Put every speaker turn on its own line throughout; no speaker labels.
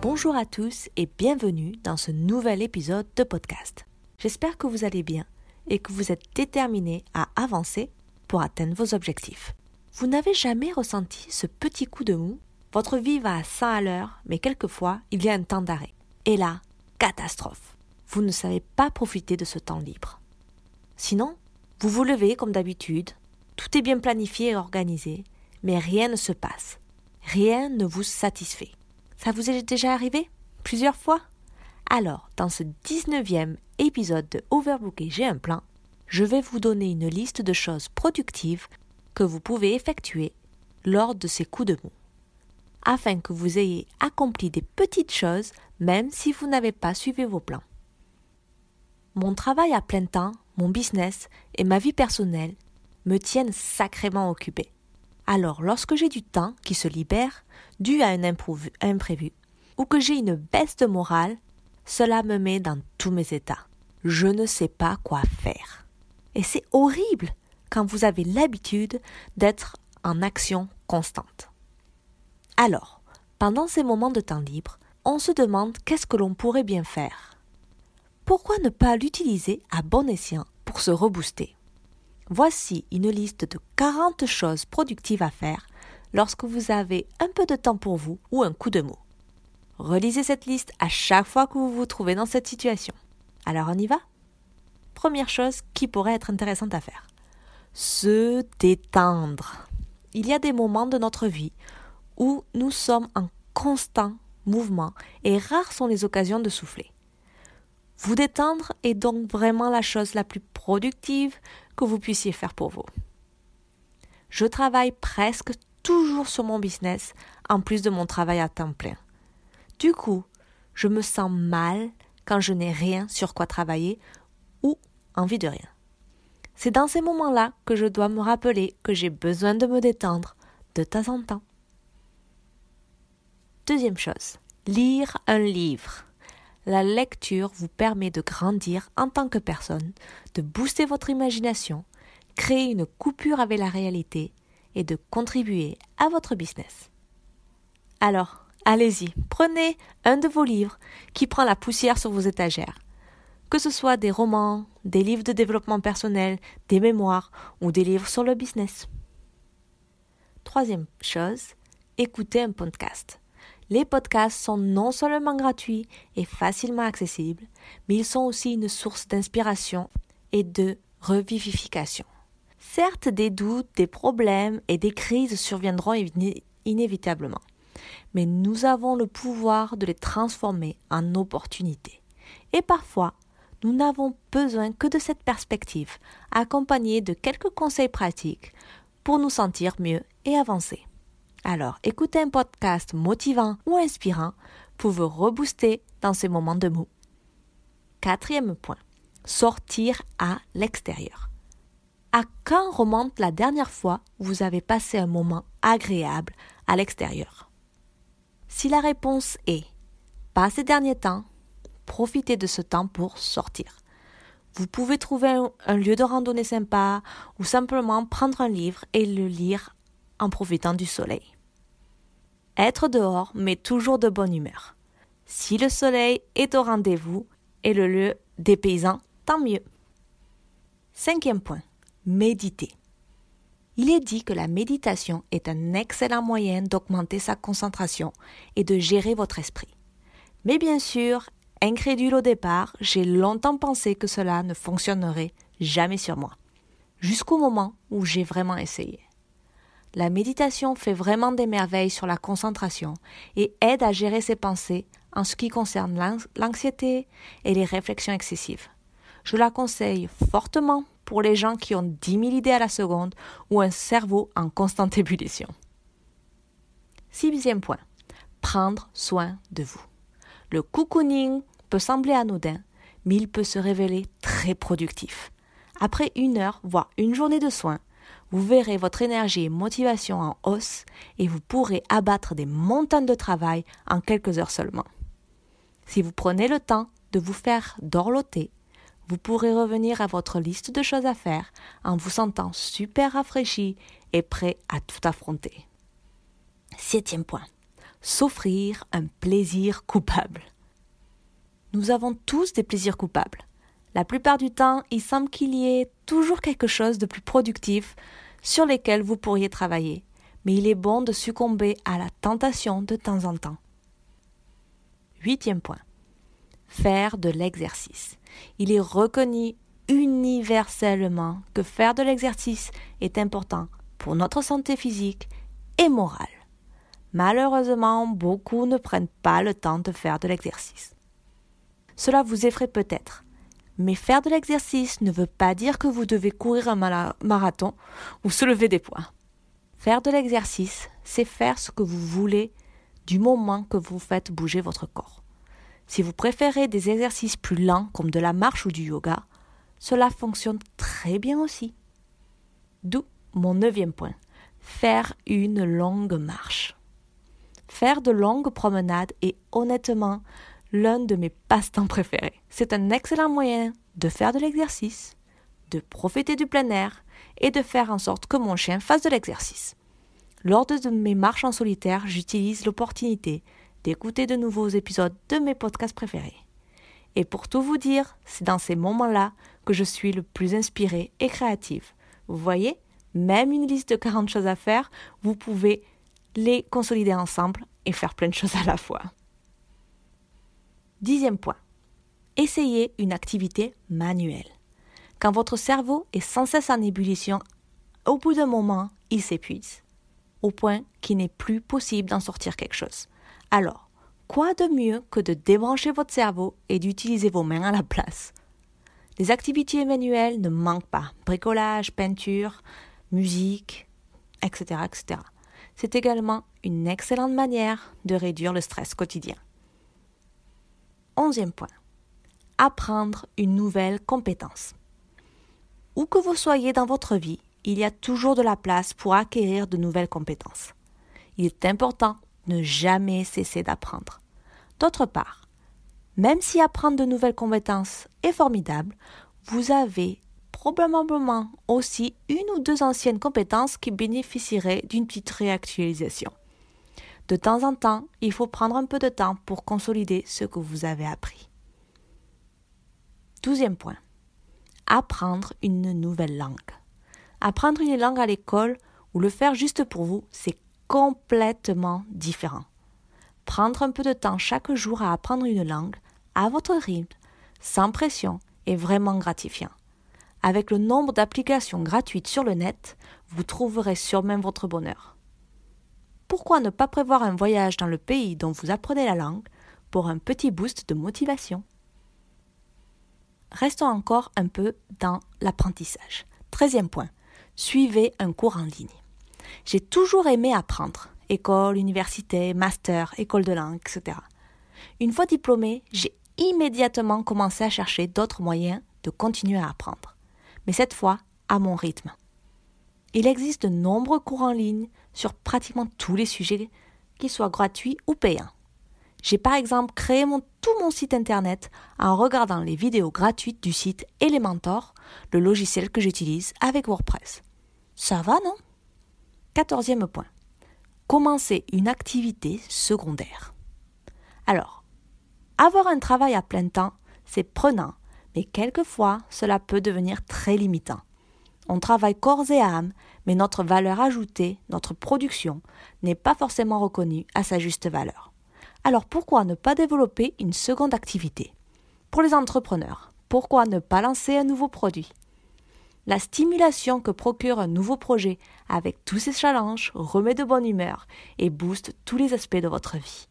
Bonjour à tous et bienvenue dans ce nouvel épisode de podcast. J'espère que vous allez bien et que vous êtes déterminés à avancer pour atteindre vos objectifs. Vous n'avez jamais ressenti ce petit coup de mou? Votre vie va à 100 à l'heure, mais quelquefois il y a un temps d'arrêt. Et là, catastrophe. Vous ne savez pas profiter de ce temps libre. Sinon, vous vous levez comme d'habitude, tout est bien planifié et organisé, mais rien ne se passe. Rien ne vous satisfait. Ça vous est déjà arrivé Plusieurs fois? Alors, dans ce 19e épisode de Overbooké J'ai un plan, je vais vous donner une liste de choses productives que vous pouvez effectuer lors de ces coups de mou, afin que vous ayez accompli des petites choses même si vous n'avez pas suivi vos plans. Mon travail à plein temps, mon business et ma vie personnelle me tiennent sacrément occupé. Alors, lorsque j'ai du temps qui se libère, dû à un imprévu, ou que j'ai une baisse de morale, cela me met dans tous mes états. Je ne sais pas quoi faire. Et c'est horrible quand vous avez l'habitude d'être en action constante. Alors, pendant ces moments de temps libre, on se demande qu'est-ce que l'on pourrait bien faire. Pourquoi ne pas l'utiliser à bon escient pour se rebooster? Voici une liste de 40 choses productives à faire lorsque vous avez un peu de temps pour vous ou un coup de mot. Relisez cette liste à chaque fois que vous vous trouvez dans cette situation. Alors on y va? Première chose qui pourrait être intéressante à faire. Se détendre. Il y a des moments de notre vie où nous sommes en constant mouvement et rares sont les occasions de souffler. Vous détendre est donc vraiment la chose la plus productive que vous puissiez faire pour vous. Je travaille presque toujours sur mon business en plus de mon travail à temps plein. Du coup, je me sens mal quand je n'ai rien sur quoi travailler ou envie de rien. C'est dans ces moments-là que je dois me rappeler que j'ai besoin de me détendre de temps en temps. Deuxième chose, lire un livre. La lecture vous permet de grandir en tant que personne, de booster votre imagination, créer une coupure avec la réalité et de contribuer à votre business. Alors, allez-y, prenez un de vos livres qui prend la poussière sur vos étagères. Que ce soit des romans, des livres de développement personnel, des mémoires ou des livres sur le business. Troisième chose, écoutez un podcast. Les podcasts sont non seulement gratuits et facilement accessibles, mais ils sont aussi une source d'inspiration et de revivification. Certes, des doutes, des problèmes et des crises surviendront inévitablement, mais nous avons le pouvoir de les transformer en opportunités. Et parfois, nous n'avons besoin que de cette perspective, accompagnée de quelques conseils pratiques pour nous sentir mieux et avancer. Alors, écoutez un podcast motivant ou inspirant pour vous rebooster dans ces moments de mou. Quatrième point, sortir à l'extérieur. À quand remonte la dernière fois où vous avez passé un moment agréable à l'extérieur? Si la réponse est pas ces derniers temps, profitez de ce temps pour sortir. Vous pouvez trouver un, lieu de randonnée sympa ou simplement prendre un livre et le lire en profitant du soleil. Être dehors met toujours de bonne humeur. Si le soleil est au rendez-vous et le lieu dépaysant, tant mieux. Cinquième point, méditer. Il est dit que la méditation est un excellent moyen d'augmenter sa concentration et de gérer votre esprit. Mais bien sûr, incrédule au départ, j'ai longtemps pensé que cela ne fonctionnerait jamais sur moi. Jusqu'au moment où j'ai vraiment essayé. La méditation fait vraiment des merveilles sur la concentration et aide à gérer ses pensées en ce qui concerne l'anxiété et les réflexions excessives. Je la conseille fortement pour les gens qui ont 10 000 idées à la seconde ou un cerveau en constante ébullition. Sixième point. prendre soin de vous. Le cocooning peut sembler anodin, mais il peut se révéler très productif. Après une heure, voire une journée de soins, vous verrez votre énergie et motivation en hausse et vous pourrez abattre des montagnes de travail en quelques heures seulement. Si vous prenez le temps de vous faire dorloter, vous pourrez revenir à votre liste de choses à faire en vous sentant super rafraîchi et prêt à tout affronter. Septième point. S'offrir un plaisir coupable. Nous avons tous des plaisirs coupables. La plupart du temps, il semble qu'il y ait toujours quelque chose de plus productif sur lesquels vous pourriez travailler, mais il est bon de succomber à la tentation de temps en temps. Huitième point. Faire de l'exercice. Il est reconnu universellement que faire de l'exercice est important pour notre santé physique et morale. Malheureusement, beaucoup ne prennent pas le temps de faire de l'exercice. Cela vous effraie peut-être, mais faire de l'exercice ne veut pas dire que vous devez courir un marathon ou soulever des poids. Faire de l'exercice, c'est faire ce que vous voulez du moment que vous faites bouger votre corps. Si vous préférez des exercices plus lents comme de la marche ou du yoga, cela fonctionne très bien aussi. D'où mon neuvième point. Faire une longue marche. Faire de longues promenades est honnêtement l'un de mes passe-temps préférés. C'est un excellent moyen de faire de l'exercice, de profiter du plein air et de faire en sorte que mon chien fasse de l'exercice. Lors de mes marches en solitaire, j'utilise l'opportunité d'écouter de nouveaux épisodes de mes podcasts préférés. Et pour tout vous dire, c'est dans ces moments-là que je suis le plus inspirée et créative. Vous voyez, même une liste de 40 choses à faire, vous pouvez les consolider ensemble et faire plein de choses à la fois. Dixième point. Essayez une activité manuelle. Quand votre cerveau est sans cesse en ébullition, au bout d'un moment, il s'épuise, au point qu'il n'est plus possible d'en sortir quelque chose. Alors, quoi de mieux que de débrancher votre cerveau et d'utiliser vos mains à la place? Les activités manuelles ne manquent pas. Bricolage, peinture, musique, etc. etc. C'est également une excellente manière de réduire le stress quotidien. Onzième point. Apprendre une nouvelle compétence. Où que vous soyez dans votre vie, il y a toujours de la place pour acquérir de nouvelles compétences. Il est important de ne jamais cesser d'apprendre. D'autre part, même si apprendre de nouvelles compétences est formidable, vous avez probablement aussi une ou deux anciennes compétences qui bénéficieraient d'une petite réactualisation. De temps en temps, il faut prendre un peu de temps pour consolider ce que vous avez appris. Douzième point. Apprendre une nouvelle langue. Apprendre une langue à l'école ou le faire juste pour vous, c'est complètement différent. Prendre un peu de temps chaque jour à apprendre une langue, à votre rythme, sans pression, est vraiment gratifiant. Avec le nombre d'applications gratuites sur le net, vous trouverez sûrement votre bonheur pourquoi ne pas prévoir un voyage dans le pays dont vous apprenez la langue pour un petit boost de motivation? Restons encore un peu dans l'apprentissage. Treizième point. Suivez un cours en ligne. J'ai toujours aimé apprendre. École, université, master, école de langue, etc. Une fois diplômé, j'ai immédiatement commencé à chercher d'autres moyens de continuer à apprendre. Mais cette fois, à mon rythme. Il existe de nombreux cours en ligne sur pratiquement tous les sujets, qu'ils soient gratuits ou payants. J'ai par exemple créé tout mon site internet en regardant les vidéos gratuites du site Elementor, le logiciel que j'utilise avec WordPress. Ça va, non? Quatorzième point. Commencer une activité secondaire. Alors, avoir un travail à plein temps, c'est prenant, mais quelquefois cela peut devenir très limitant. On travaille corps et âme, mais notre valeur ajoutée, notre production, n'est pas forcément reconnue à sa juste valeur. Alors pourquoi ne pas développer une seconde activité? Pour les entrepreneurs, pourquoi ne pas lancer un nouveau produit? La stimulation que procure un nouveau projet avec tous ses challenges remet de bonne humeur et booste tous les aspects de votre vie.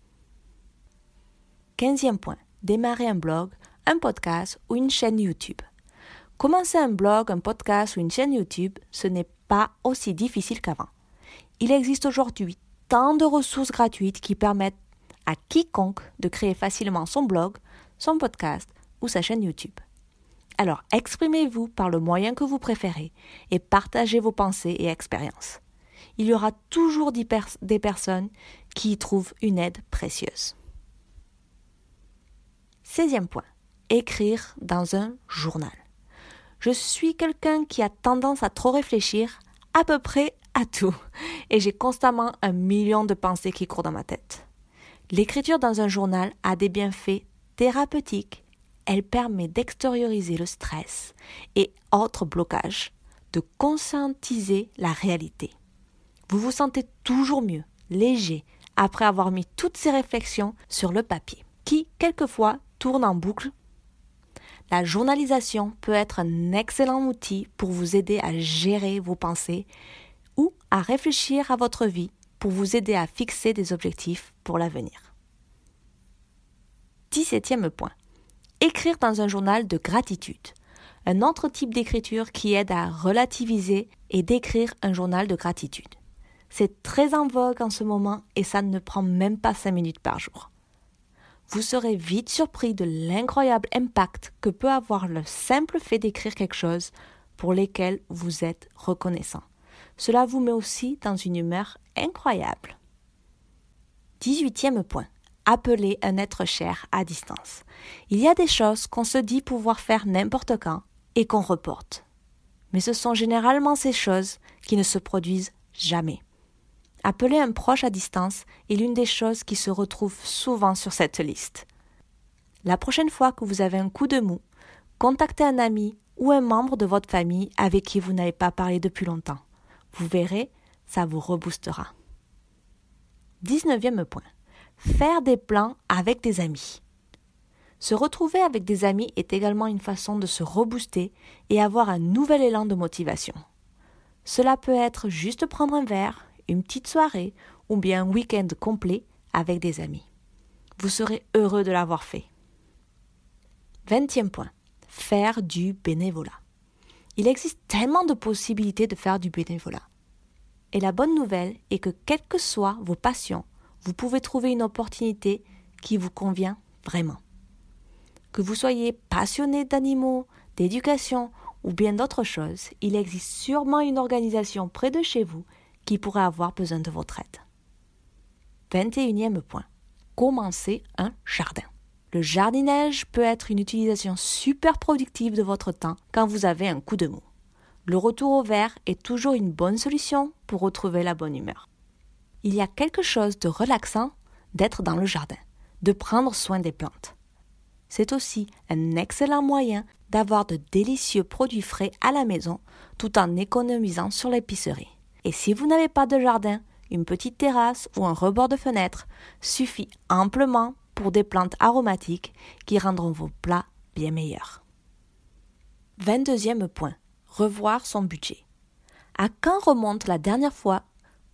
Quinzième point, démarrer un blog, un podcast ou une chaîne YouTube. Commencer un blog, un podcast ou une chaîne YouTube, ce n'est pas aussi difficile qu'avant. Il existe aujourd'hui tant de ressources gratuites qui permettent à quiconque de créer facilement son blog, son podcast ou sa chaîne YouTube. Alors exprimez-vous par le moyen que vous préférez et partagez vos pensées et expériences. Il y aura toujours des personnes qui y trouvent une aide précieuse. 16e point. Écrire dans un journal. Je suis quelqu'un qui a tendance à trop réfléchir à peu près à tout et j'ai constamment un million de pensées qui courent dans ma tête. L'écriture dans un journal a des bienfaits thérapeutiques. Elle permet d'extérioriser le stress et autres blocages, de conscientiser la réalité. Vous vous sentez toujours mieux, léger, après avoir mis toutes ces réflexions sur le papier, qui, quelquefois, tourne en boucle. La journalisation peut être un excellent outil pour vous aider à gérer vos pensées ou à réfléchir à votre vie pour vous aider à fixer des objectifs pour l'avenir. 17e point. Écrire dans un journal de gratitude. Un autre type d'écriture qui aide à relativiser et d'écrire un journal de gratitude. C'est très en vogue en ce moment et ça ne prend même pas 5 minutes par jour. Vous serez vite surpris de l'incroyable impact que peut avoir le simple fait d'écrire quelque chose pour lequel vous êtes reconnaissant. Cela vous met aussi dans une humeur incroyable. 18e point. Appeler un être cher à distance. Il y a des choses qu'on se dit pouvoir faire n'importe quand et qu'on reporte. Mais ce sont généralement ces choses qui ne se produisent jamais. Appeler un proche à distance est l'une des choses qui se retrouvent souvent sur cette liste. La prochaine fois que vous avez un coup de mou, contactez un ami ou un membre de votre famille avec qui vous n'avez pas parlé depuis longtemps. Vous verrez, ça vous reboostera. 19e point. Faire des plans avec des amis. Se retrouver avec des amis est également une façon de se rebooster et avoir un nouvel élan de motivation. Cela peut être juste prendre un verre, une petite soirée ou bien un week-end complet avec des amis. Vous serez heureux de l'avoir fait. Vingtième point. Faire du bénévolat. Il existe tellement de possibilités de faire du bénévolat. Et la bonne nouvelle est que quelles que soient vos passions, vous pouvez trouver une opportunité qui vous convient vraiment. Que vous soyez passionné d'animaux, d'éducation ou bien d'autres choses, il existe sûrement une organisation près de chez vous qui pourrait avoir besoin de votre aide. 21e point. Commencez un jardin. Le jardinage peut être une utilisation super productive de votre temps quand vous avez un coup de mou. Le retour au vert est toujours une bonne solution pour retrouver la bonne humeur. Il y a quelque chose de relaxant d'être dans le jardin, de prendre soin des plantes. C'est aussi un excellent moyen d'avoir de délicieux produits frais à la maison tout en économisant sur l'épicerie. Et si vous n'avez pas de jardin, une petite terrasse ou un rebord de fenêtre suffit amplement pour des plantes aromatiques qui rendront vos plats bien meilleurs. 22e point. Revoir son budget. À quand remonte la dernière fois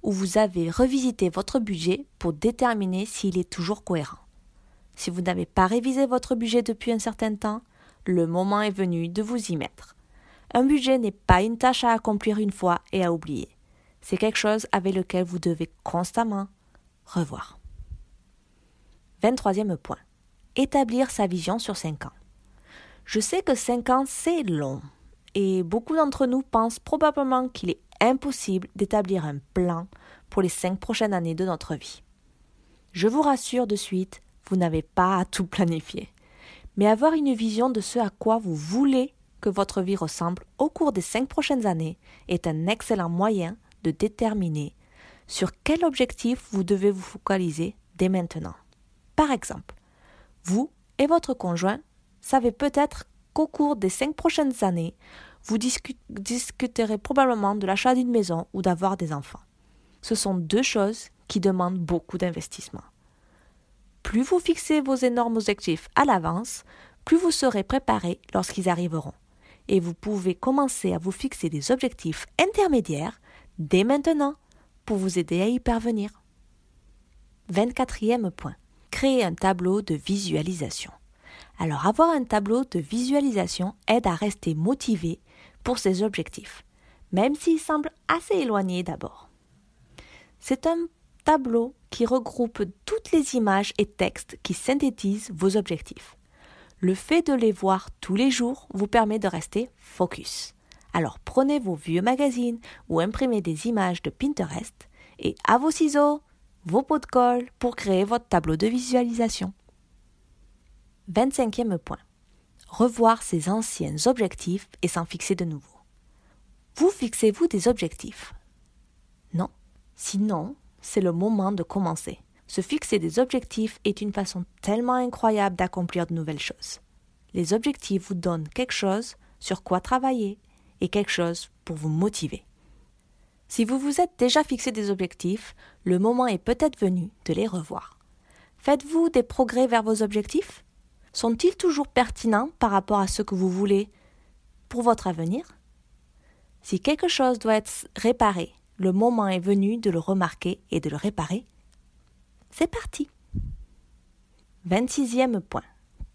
où vous avez revisité votre budget pour déterminer s'il est toujours cohérent? Si vous n'avez pas révisé votre budget depuis un certain temps, le moment est venu de vous y mettre. Un budget n'est pas une tâche à accomplir une fois et à oublier. C'est quelque chose avec lequel vous devez constamment revoir. 23e point. Établir sa vision sur 5 ans. Je sais que 5 ans, c'est long, et beaucoup d'entre nous pensent probablement qu'il est impossible d'établir un plan pour les 5 prochaines années de notre vie. Je vous rassure de suite, vous n'avez pas à tout planifier. Mais avoir une vision de ce à quoi vous voulez que votre vie ressemble au cours des 5 prochaines années est un excellent moyen de déterminer sur quel objectif vous devez vous focaliser dès maintenant. Par exemple, vous et votre conjoint savez peut-être qu'au cours des cinq prochaines années, vous discuterez probablement de l'achat d'une maison ou d'avoir des enfants. Ce sont deux choses qui demandent beaucoup d'investissement. Plus vous fixez vos énormes objectifs à l'avance, plus vous serez préparé lorsqu'ils arriveront. Et vous pouvez commencer à vous fixer des objectifs intermédiaires dès maintenant pour vous aider à y parvenir. 24e point. Créer un tableau de visualisation. Alors avoir un tableau de visualisation aide à rester motivé pour ses objectifs, même s'il semble assez éloigné d'abord. C'est un tableau qui regroupe toutes les images et textes qui synthétisent vos objectifs. Le fait de les voir tous les jours vous permet de rester focus. Alors prenez vos vieux magazines ou imprimez des images de Pinterest et à vos ciseaux, vos pots de colle pour créer votre tableau de visualisation. 25e point. Revoir ses anciens objectifs et s'en fixer de nouveaux. Vous fixez-vous des objectifs? Non Sinon, c'est le moment de commencer. Se fixer des objectifs est une façon tellement incroyable d'accomplir de nouvelles choses. Les objectifs vous donnent quelque chose sur quoi travailler et quelque chose pour vous motiver. Si vous vous êtes déjà fixé des objectifs, le moment est peut-être venu de les revoir. Faites-vous des progrès vers vos objectifs? Sont-ils toujours pertinents par rapport à ce que vous voulez pour votre avenir? Si quelque chose doit être réparé, le moment est venu de le remarquer et de le réparer. C'est parti 26e point.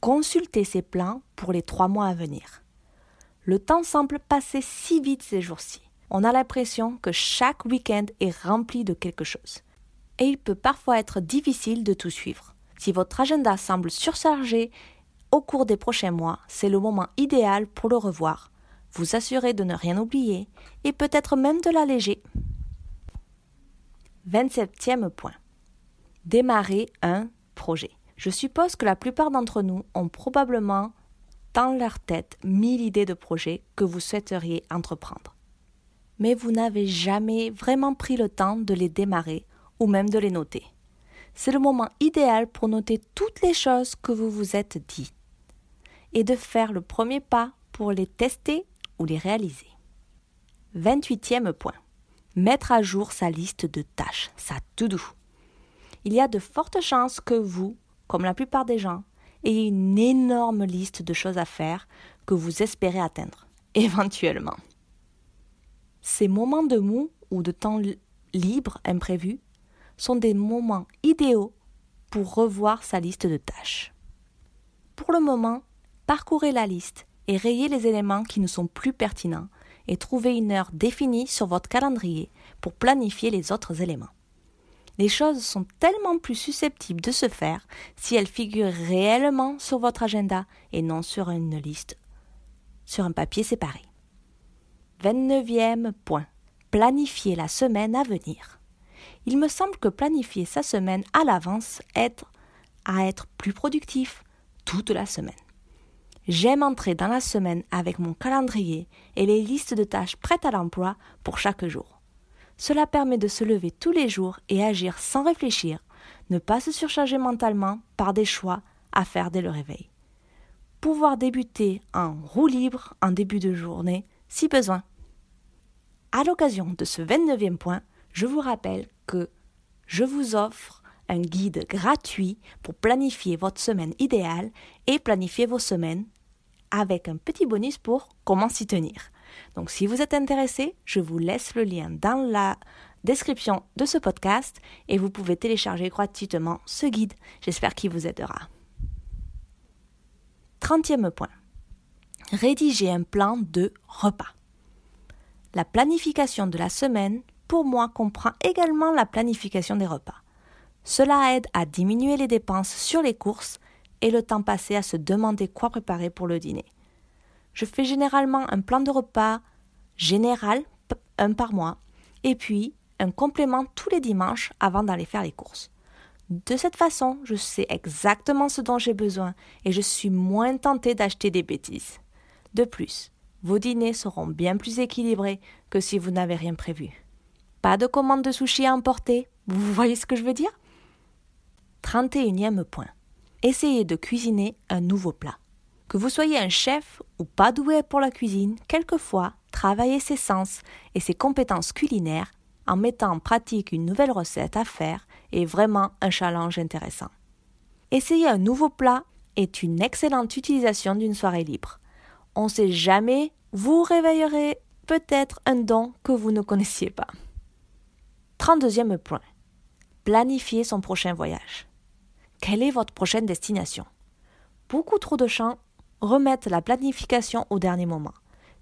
Consultez ces plans pour les trois mois à venir. Le temps semble passer si vite ces jours-ci. On a l'impression que chaque week-end est rempli de quelque chose. Et il peut parfois être difficile de tout suivre. Si votre agenda semble surchargé au cours des prochains mois, c'est le moment idéal pour le revoir, vous assurer de ne rien oublier et peut-être même de l'alléger. 27e point. Démarrer un projet. Je suppose que la plupart d'entre nous ont probablement dans leur tête mille idées de projets que vous souhaiteriez entreprendre. Mais vous n'avez jamais vraiment pris le temps de les démarrer ou même de les noter. C'est le moment idéal pour noter toutes les choses que vous vous êtes dit et de faire le premier pas pour les tester ou les réaliser. 28e point mettre à jour sa liste de tâches, sa to-do. Il y a de fortes chances que vous, comme la plupart des gens, ayez une énorme liste de choses à faire que vous espérez atteindre, éventuellement. Ces moments de mou ou de temps libre imprévus sont des moments idéaux pour revoir sa liste de tâches. Pour le moment, parcourez la liste et rayez les éléments qui ne sont plus pertinents et trouvez une heure définie sur votre calendrier pour planifier les autres éléments. Les choses sont tellement plus susceptibles de se faire si elles figurent réellement sur votre agenda et non sur une liste, sur un papier séparé. 29e point. Planifier la semaine à venir. Il me semble que planifier sa semaine à l'avance aide à être plus productif toute la semaine. J'aime entrer dans la semaine avec mon calendrier et les listes de tâches prêtes à l'emploi pour chaque jour. Cela permet de se lever tous les jours et agir sans réfléchir, ne pas se surcharger mentalement par des choix à faire dès le réveil. Pouvoir débuter en roue libre en début de journée si besoin. À l'occasion de ce 29e point, je vous rappelle que je vous offre un guide gratuit pour planifier votre semaine idéale et planifier vos semaines avec un petit bonus pour comment s'y tenir. Donc si vous êtes intéressé, je vous laisse le lien dans la description de ce podcast et vous pouvez télécharger gratuitement ce guide. J'espère qu'il vous aidera. 30e point. Rédiger un plan de repas. La planification de la semaine, pour moi, comprend également la planification des repas. Cela aide à diminuer les dépenses sur les courses et le temps passé à se demander quoi préparer pour le dîner. Je fais généralement un plan de repas général, un par mois, et puis un complément tous les dimanches avant d'aller faire les courses. De cette façon, je sais exactement ce dont j'ai besoin et je suis moins tentée d'acheter des bêtises. De plus, vos dîners seront bien plus équilibrés que si vous n'avez rien prévu. Pas de commande de sushi à emporter, vous voyez ce que je veux dire? 31e point. Essayez de cuisiner un nouveau plat. Que vous soyez un chef ou pas doué pour la cuisine, quelquefois, travaillez ses sens et ses compétences culinaires en mettant en pratique une nouvelle recette à faire est vraiment un challenge intéressant. Essayer un nouveau plat est une excellente utilisation d'une soirée libre. On ne sait jamais, vous réveillerez peut-être un don que vous ne connaissiez pas. 32e point. Planifier son prochain voyage. Quelle est votre prochaine destination? Beaucoup trop de gens remettent la planification au dernier moment,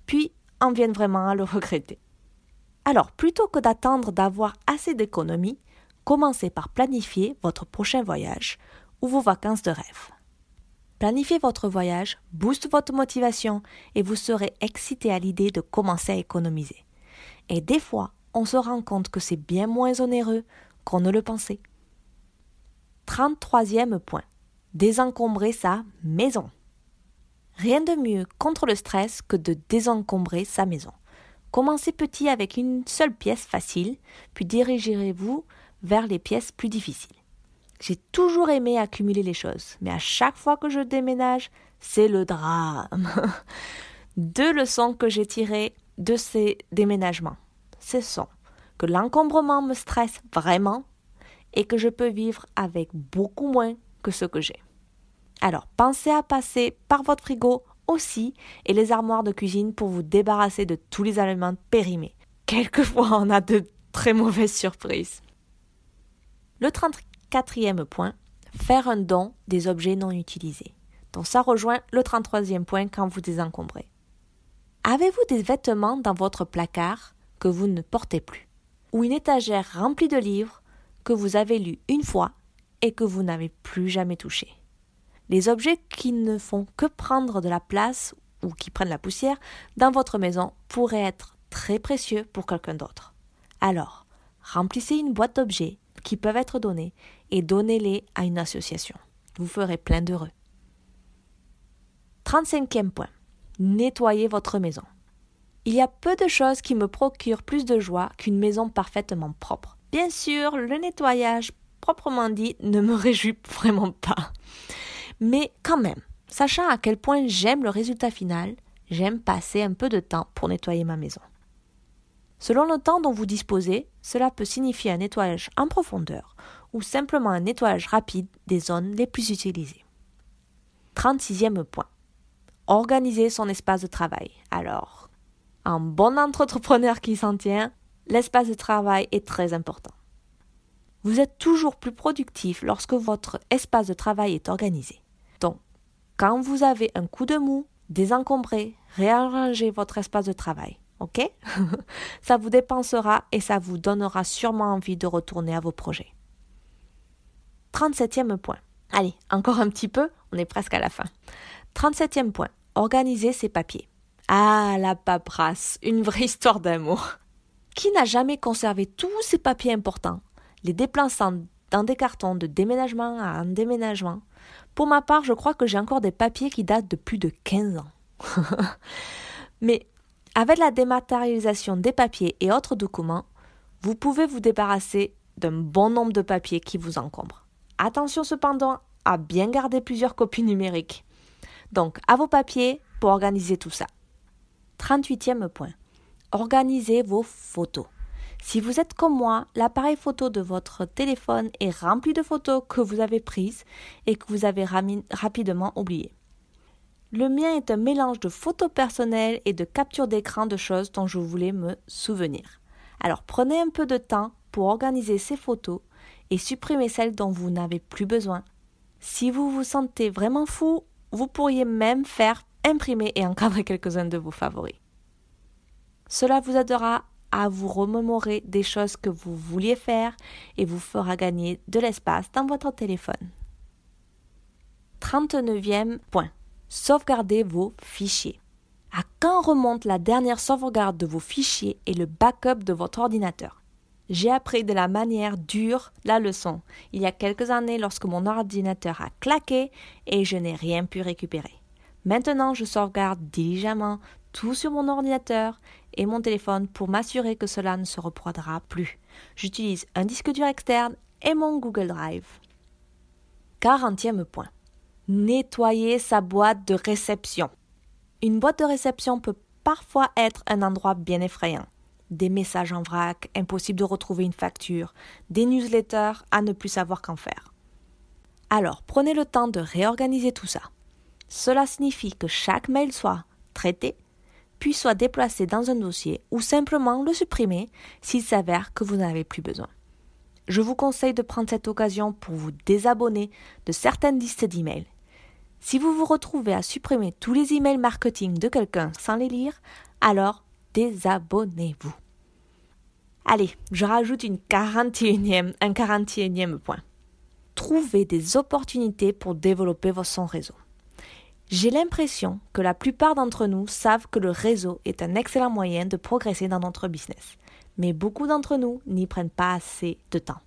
puis en viennent vraiment à le regretter. Alors, plutôt que d'attendre d'avoir assez d'économies, commencez par planifier votre prochain voyage ou vos vacances de rêve. Planifier votre voyage booste votre motivation et vous serez excité à l'idée de commencer à économiser. Et des fois, on se rend compte que c'est bien moins onéreux qu'on ne le pensait. 33e point. Désencombrer sa maison. Rien de mieux contre le stress que de désencombrer sa maison. Commencez petit avec une seule pièce facile, puis dirigez-vous vers les pièces plus difficiles. J'ai toujours aimé accumuler les choses, mais à chaque fois que je déménage, c'est le drame. Deux leçons que j'ai tirées de ces déménagements, ce sont que l'encombrement me stresse vraiment et que je peux vivre avec beaucoup moins que ce que j'ai. Alors pensez à passer par votre frigo aussi et les armoires de cuisine pour vous débarrasser de tous les aliments périmés. Quelquefois on a de très mauvaises surprises. Le 34e point, faire un don des objets non utilisés. Donc ça rejoint le 33e point quand vous désencombrez. Avez-vous des vêtements dans votre placard que vous ne portez plus Ou une étagère remplie de livres que vous avez lus une fois et que vous n'avez plus jamais touchés? Les objets qui ne font que prendre de la place ou qui prennent la poussière dans votre maison pourraient être très précieux pour quelqu'un d'autre. Alors, remplissez une boîte d'objets qui peuvent être donnés et donnez-les à une association. Vous ferez plein d'heureux. 35e point. Nettoyez votre maison. Il y a peu de choses qui me procurent plus de joie qu'une maison parfaitement propre. Bien sûr, le nettoyage proprement dit ne me réjouit vraiment pas. Mais quand même, sachant à quel point j'aime le résultat final, j'aime passer un peu de temps pour nettoyer ma maison. Selon le temps dont vous disposez, cela peut signifier un nettoyage en profondeur ou simplement un nettoyage rapide des zones les plus utilisées. 36e point. Organiser son espace de travail. Alors, un bon entrepreneur qui s'en tient, l'espace de travail est très important. Vous êtes toujours plus productif lorsque votre espace de travail est organisé. Quand vous avez un coup de mou, désencombrez, réarrangez votre espace de travail. Ok? Ça vous dépensera et ça vous donnera sûrement envie de retourner à vos projets. 37e point. Allez, encore un petit peu, on est presque à la fin. 37e point. Organiser ses papiers. Ah, la paperasse, une vraie histoire d'amour. Qui n'a jamais conservé tous ses papiers importants, les déplaçant dans des cartons de déménagement à un déménagement Pour ma part, je crois que j'ai encore des papiers qui datent de plus de 15 ans. Mais avec la dématérialisation des papiers et autres documents, vous pouvez vous débarrasser d'un bon nombre de papiers qui vous encombrent. Attention cependant à bien garder plusieurs copies numériques. Donc, à vos papiers pour organiser tout ça. 38e point. Organisez vos photos. Si vous êtes comme moi, l'appareil photo de votre téléphone est rempli de photos que vous avez prises et que vous avez rapidement oubliées. Le mien est un mélange de photos personnelles et de captures d'écran de choses dont je voulais me souvenir. Alors prenez un peu de temps pour organiser ces photos et supprimer celles dont vous n'avez plus besoin. Si vous vous sentez vraiment fou, vous pourriez même faire imprimer et encadrer quelques-uns de vos favoris. Cela vous aidera à vous remémorer des choses que vous vouliez faire et vous fera gagner de l'espace dans votre téléphone. 39e point. Sauvegardez vos fichiers. À quand remonte la dernière sauvegarde de vos fichiers et le backup de votre ordinateur? J'ai appris de la manière dure la leçon il y a quelques années lorsque mon ordinateur a claqué et je n'ai rien pu récupérer. Maintenant, je sauvegarde diligemment tout sur mon ordinateur et mon téléphone pour m'assurer que cela ne se reproduira plus. J'utilise un disque dur externe et mon Google Drive. 40e point nettoyer sa boîte de réception. Une boîte de réception peut parfois être un endroit bien effrayant. Des messages en vrac, impossible de retrouver une facture, des newsletters à ne plus savoir qu'en faire. Alors prenez le temps de réorganiser tout ça. Cela signifie que chaque mail soit traité, puis soit déplacé dans un dossier ou simplement le supprimer s'il s'avère que vous n'avez plus besoin. Je vous conseille de prendre cette occasion pour vous désabonner de certaines listes d'emails si vous vous retrouvez à supprimer tous les emails marketing de quelqu'un sans les lire, alors désabonnez-vous. Allez, je rajoute une 41e, un 41e point. Trouvez des opportunités pour développer son réseau. J'ai l'impression que la plupart d'entre nous savent que le réseau est un excellent moyen de progresser dans notre business, mais beaucoup d'entre nous n'y prennent pas assez de temps.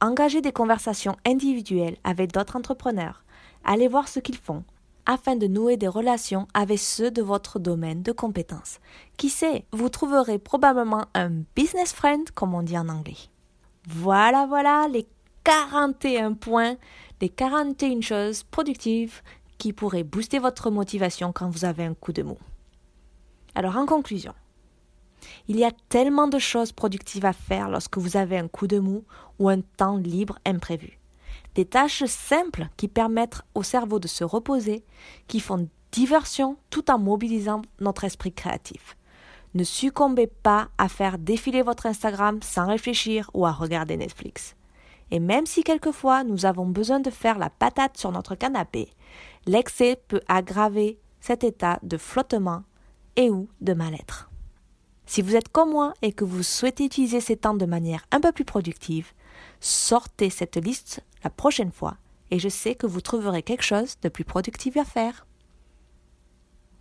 Engagez des conversations individuelles avec d'autres entrepreneurs, allez voir ce qu'ils font, afin de nouer des relations avec ceux de votre domaine de compétences. Qui sait, vous trouverez probablement un business friend, comme on dit en anglais. Voilà, voilà les 41 points, les 41 choses productives qui pourraient booster votre motivation quand vous avez un coup de mou. Alors en conclusion, il y a tellement de choses productives à faire lorsque vous avez un coup de mou ou un temps libre imprévu. Des tâches simples qui permettent au cerveau de se reposer, qui font diversion tout en mobilisant notre esprit créatif. Ne succombez pas à faire défiler votre Instagram sans réfléchir ou à regarder Netflix. Et même si quelquefois nous avons besoin de faire la patate sur notre canapé, l'excès peut aggraver cet état de flottement et ou de mal-être. Si vous êtes comme moi et que vous souhaitez utiliser ces temps de manière un peu plus productive, sortez cette liste la prochaine fois et je sais que vous trouverez quelque chose de plus productif à faire.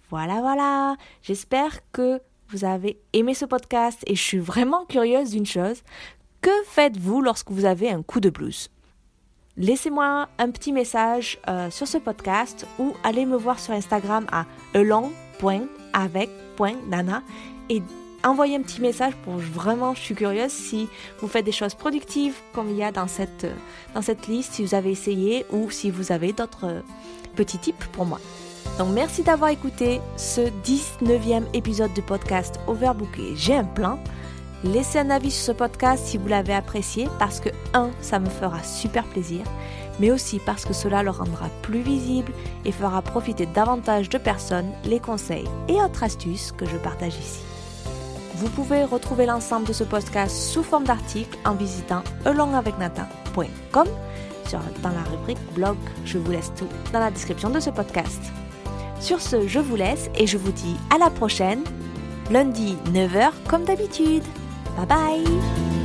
Voilà, voilà. J'espère que vous avez aimé ce podcast et je suis vraiment curieuse d'une chose. Que faites-vous lorsque vous avez un coup de blues? Laissez-moi un petit message euh, sur ce podcast ou allez me voir sur Instagram à elong.avec.nana et envoyez un petit message pour vraiment, je suis curieuse si vous faites des choses productives comme il y a dans cette, dans cette liste, si vous avez essayé ou si vous avez d'autres euh, petits tips pour moi. Donc merci d'avoir écouté ce 19e épisode du podcast Overbooké. J'ai un plan. Laissez un avis sur ce podcast si vous l'avez apprécié parce que, un, ça me fera super plaisir, mais aussi parce que cela le rendra plus visible et fera profiter davantage de personnes les conseils et autres astuces que je partage ici. Vous pouvez retrouver l'ensemble de ce podcast sous forme d'article en visitant alongavecnata.com dans la rubrique blog. Je vous laisse tout dans la description de ce podcast. Sur ce, je vous laisse et je vous dis à la prochaine, lundi 9h comme d'habitude. 拜拜。